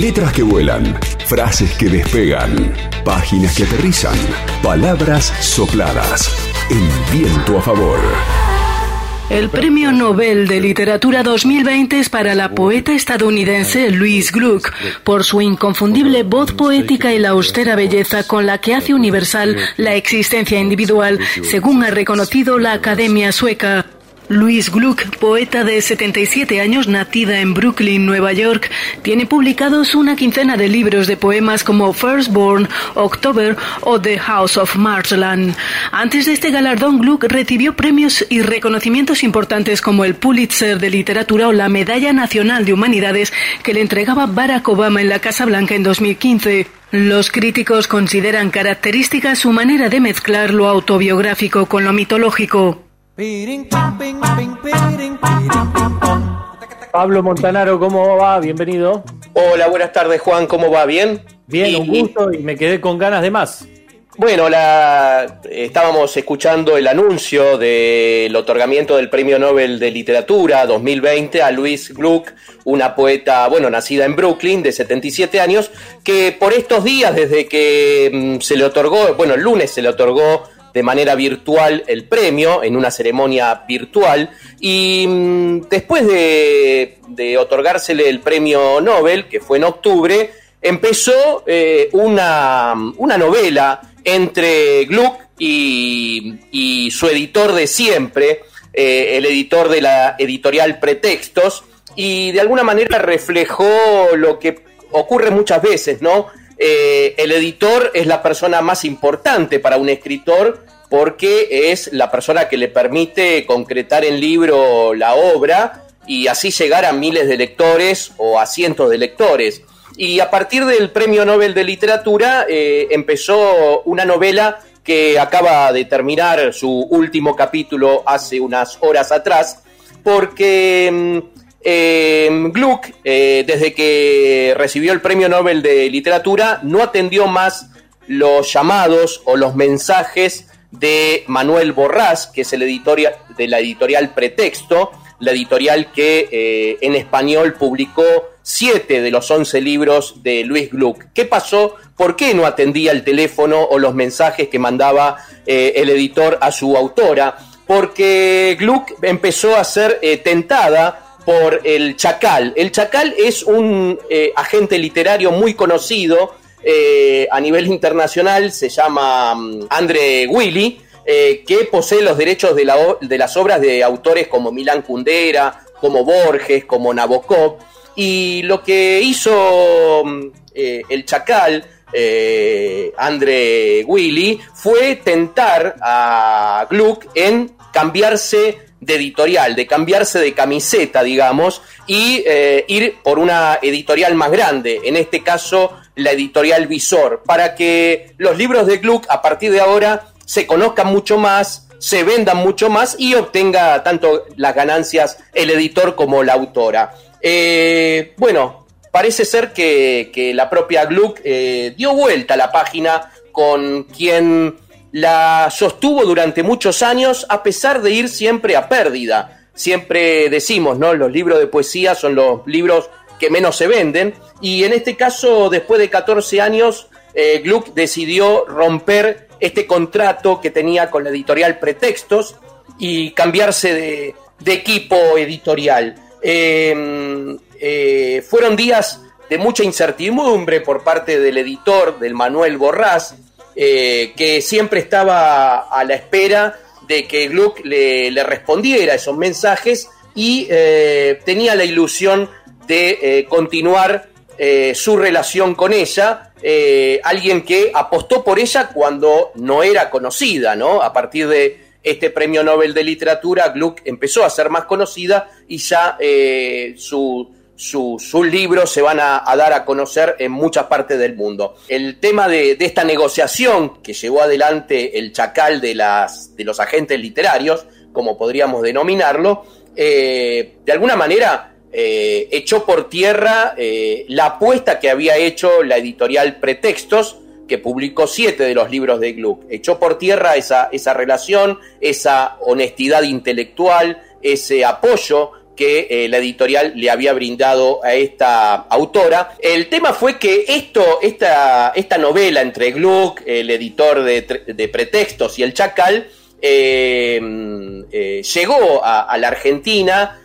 Letras que vuelan, frases que despegan, páginas que aterrizan, palabras sopladas. En viento a favor. El Premio Nobel de Literatura 2020 es para la poeta estadounidense Louise Gluck por su inconfundible voz poética y la austera belleza con la que hace universal la existencia individual, según ha reconocido la Academia Sueca. Louise Gluck, poeta de 77 años, nacida en Brooklyn, Nueva York, tiene publicados una quincena de libros de poemas como Firstborn, October o The House of Marshland. Antes de este galardón, Gluck recibió premios y reconocimientos importantes como el Pulitzer de Literatura o la Medalla Nacional de Humanidades que le entregaba Barack Obama en la Casa Blanca en 2015. Los críticos consideran característica su manera de mezclar lo autobiográfico con lo mitológico. Pablo Montanaro, ¿cómo va? Bienvenido. Hola, buenas tardes Juan, ¿cómo va? ¿Bien? Bien, un gusto y me quedé con ganas de más. Bueno, la, estábamos escuchando el anuncio del otorgamiento del Premio Nobel de Literatura 2020 a Louise Gluck, una poeta, bueno, nacida en Brooklyn, de 77 años, que por estos días, desde que mm, se le otorgó, bueno, el lunes se le otorgó de manera virtual el premio, en una ceremonia virtual, y mm, después de, otorgársele el premio Nobel, que fue en octubre, empezó eh, una, novela entre Gluck y, su editor de siempre, eh, el editor de la editorial Pretextos, y de alguna manera reflejó lo que ocurre muchas veces, ¿no? Eh, el editor es la persona más importante para un escritor porque es la persona que le permite concretar en libro la obra y así llegar a miles de lectores o a cientos de lectores. Y a partir del Premio Nobel de Literatura eh, empezó una novela que acaba de terminar su último capítulo hace unas horas atrás, porque mm, eh, Gluck, eh, desde que recibió el Premio Nobel de Literatura, no atendió más los llamados o los mensajes de Manuel Borrás, que es el editorial de la editorial Pretexto, la editorial que eh, en español publicó siete de los once libros de Luis Gluck. ¿Qué pasó? ¿Por qué no atendía el teléfono o los mensajes que mandaba eh, el editor a su autora? Porque Gluck empezó a ser tentada por el Chacal. El Chacal es un eh, agente literario muy conocido eh, a nivel internacional, se llama mm, Andre Willy, eh, que posee los derechos de, de, las obras de autores como Milán Kundera, como Borges, como Nabokov. Y lo que hizo mm, el Chacal, Andre Willy, fue tentar a Gluck en cambiarse de editorial, de cambiarse de camiseta, digamos, y eh, ir por una editorial más grande, en este caso la editorial Visor, para que los libros de Gluck a partir de ahora se conozcan mucho más, se vendan mucho más y obtenga tanto las ganancias el editor como la autora. Eh, bueno, parece ser que, la propia Gluck eh, dio vuelta a la página con quien la sostuvo durante muchos años a pesar de ir siempre a pérdida. Siempre decimos, ¿no? Los libros de poesía son los libros que menos se venden y en este caso, después de 14 años, eh, Gluck decidió romper este contrato que tenía con la editorial Pretextos y cambiarse de, equipo editorial. Em, eh, fueron días de mucha incertidumbre por parte del editor, del Manuel Borrás, eh, que siempre estaba a la espera de que Gluck le, respondiera esos mensajes y eh, tenía la ilusión de eh, continuar su relación con ella, alguien que apostó por ella cuando no era conocida, ¿no? A partir de este premio Nobel de Literatura, Gluck empezó a ser más conocida y ya su sus libros se van a, dar a conocer en muchas partes del mundo. El tema de, esta negociación que llevó adelante el chacal de, las, de los agentes literarios, como podríamos denominarlo, eh, de alguna manera eh, echó por tierra eh, la apuesta que había hecho la editorial Pretextos, que publicó siete de los libros de Gluck. Echó por tierra esa, esa relación, esa honestidad intelectual, ese apoyo que eh, la editorial le había brindado a esta autora. El tema fue que esto, esta, esta novela entre Gluck, el editor de, Pretextos, y el Chacal, eh, eh, llegó a, la Argentina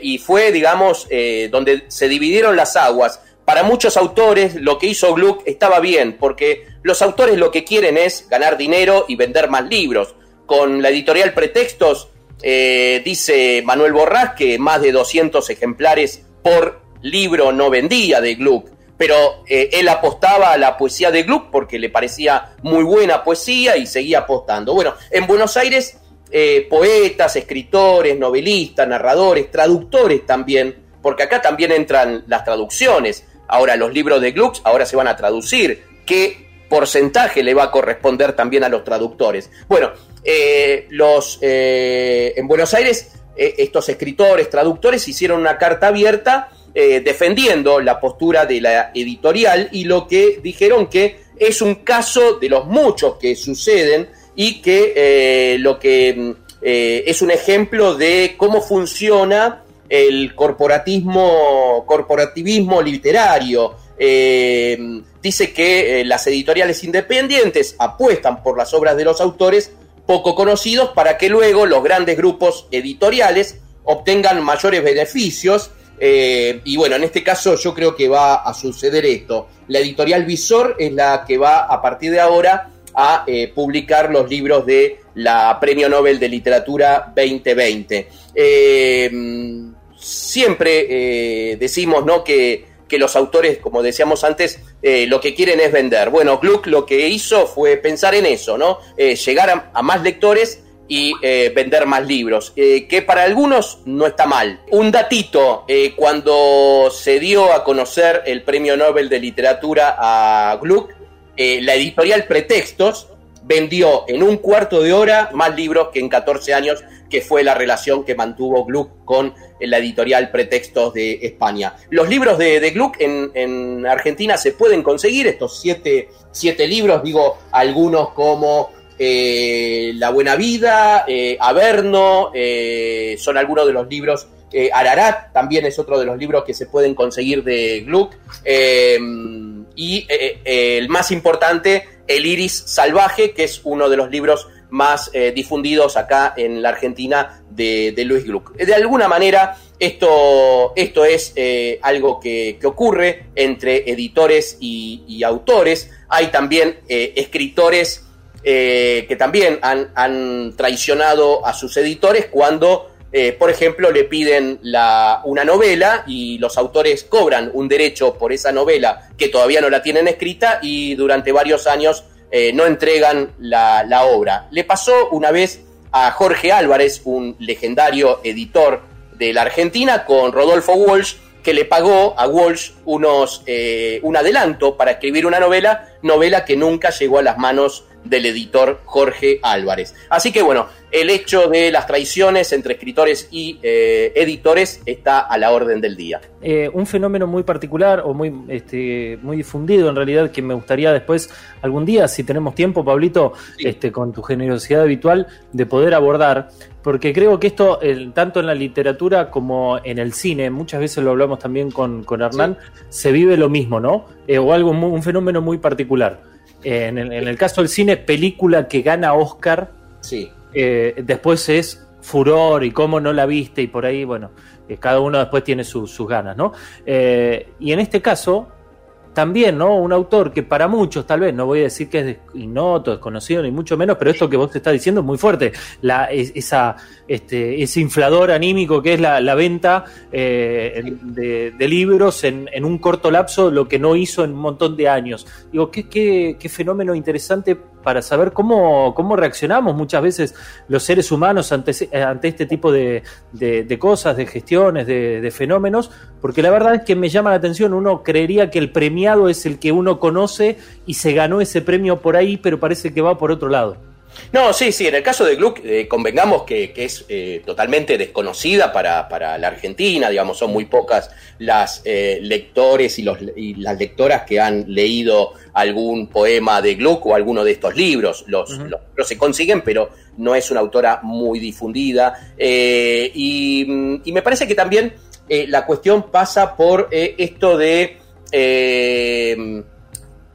y fue, digamos, donde se dividieron las aguas. Para muchos autores lo que hizo Gluck estaba bien, porque los autores lo que quieren es ganar dinero y vender más libros. Con la editorial Pretextos eh, dice Manuel Borrás que más de 200 ejemplares por libro no vendía de Gluck, pero eh, él apostaba a la poesía de Gluck porque le parecía muy buena poesía y seguía apostando. Bueno, en Buenos Aires, eh, poetas, escritores, novelistas, narradores, traductores también, porque acá también entran las traducciones. Ahora los libros de Gluck ahora se van a traducir. ¿Qué porcentaje le va a corresponder también a los traductores? Bueno, eh, los, eh, en Buenos Aires eh, estos escritores, traductores hicieron una carta abierta defendiendo la postura de la editorial y lo que dijeron que es un caso de los muchos que suceden y que lo que es un ejemplo de cómo funciona el corporatismo, corporativismo literario. Dice que las editoriales independientes apuestan por las obras de los autores poco conocidos para que luego los grandes grupos editoriales obtengan mayores beneficios. Eh, y bueno, en este caso yo creo que va a suceder esto. La editorial Visor es la que va a partir de ahora a eh, publicar los libros de la Premio Nobel de Literatura 2020. Eh, siempre decimos ¿no? que que los autores, como decíamos antes, eh, lo que quieren es vender. Bueno, Gluck lo que hizo fue pensar en eso, ¿no? Eh, llegar a, más lectores y eh, vender más libros, que para algunos no está mal. Un datito, cuando se dio a conocer el Premio Nobel de Literatura a Gluck, la editorial Pretextos vendió en un cuarto de hora más libros que en 14 años, que fue la relación que mantuvo Gluck con la editorial Pretextos de España. Los libros de, Gluck en, Argentina se pueden conseguir, estos siete, libros, digo, algunos como eh, La Buena Vida, eh, Averno, eh, son algunos de los libros Ararat también es otro de los libros que se pueden conseguir de Gluck. y el más importante, El Iris Salvaje, que es uno de los libros más eh, difundidos acá en la Argentina de, Luis Gluck. De alguna manera, esto, esto es eh, algo que, ocurre entre editores y, autores. Hay también eh, escritores que también han, han, traicionado a sus editores cuando, por ejemplo, le piden una novela y los autores cobran un derecho por esa novela que todavía no la tienen escrita y durante varios años eh, no entregan la, obra. Le pasó una vez a Jorge Álvarez, un legendario editor de la Argentina, con Rodolfo Walsh, que le pagó a Walsh unos, eh, un adelanto para escribir una novela, novela que nunca llegó a las manos del editor Jorge Álvarez. Así que bueno, el hecho de las traiciones entre escritores y eh, editores está a la orden del día. Eh, un fenómeno muy particular o muy, este, muy difundido en realidad que me gustaría después algún día, si tenemos tiempo, Pablito, este, con tu generosidad habitual, de poder abordar, porque creo que esto, tanto en la literatura como en el cine, muchas veces lo hablamos también con, con Hernán, se vive lo mismo, ¿no? Eh, o algo, un fenómeno muy particular en, el, caso del cine, película que gana Oscar, sí. Eh, después es furor y cómo no la viste y por ahí, bueno, eh, cada uno después tiene sus ganas, ¿no? Eh, y en este caso, también, ¿no? Un autor que para muchos, tal vez, no voy a decir que es ignoto, desconocido, ni mucho menos, pero esto que vos te estás diciendo es muy fuerte. La, esa, este, ese inflador anímico que es la, venta eh, de, libros en, un corto lapso, lo que no hizo en un montón de años. Digo, qué, qué, qué fenómeno interesante para saber cómo, cómo reaccionamos muchas veces los seres humanos ante, ante este tipo de, de, cosas, de gestiones, de, fenómenos, porque la verdad es que me llama la atención, uno creería que el premiado es el que uno conoce y se ganó ese premio por ahí, pero parece que va por otro lado. No, sí, sí, en el caso de Gluck, eh, convengamos que, es eh, totalmente desconocida para, la Argentina, digamos, son muy pocas las eh, lectores y, los, y, las lectoras que han leído algún poema de Gluck o alguno de estos libros. Los, se consiguen, pero no es una autora muy difundida. y, me parece que también la cuestión pasa por esto de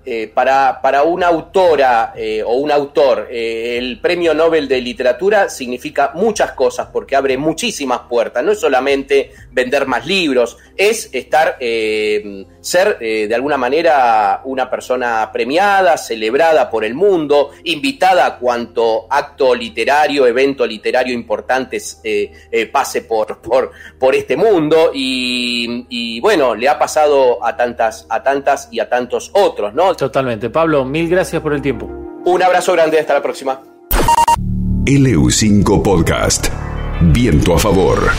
eh, para, para, una autora eh, o un autor, eh, el premio Nobel de Literatura significa muchas cosas porque abre muchísimas puertas. No es solamente vender más libros, es estar, ser de alguna manera una persona premiada, celebrada por el mundo, invitada a cuanto acto literario, evento literario importante pase por, por, por este mundo. Y, y bueno, le ha pasado a tantas, a tantas y a tantos otros, ¿no? Totalmente. Pablo, mil gracias por el tiempo. Un abrazo grande, hasta la próxima. LU5 Podcast. Viento a favor.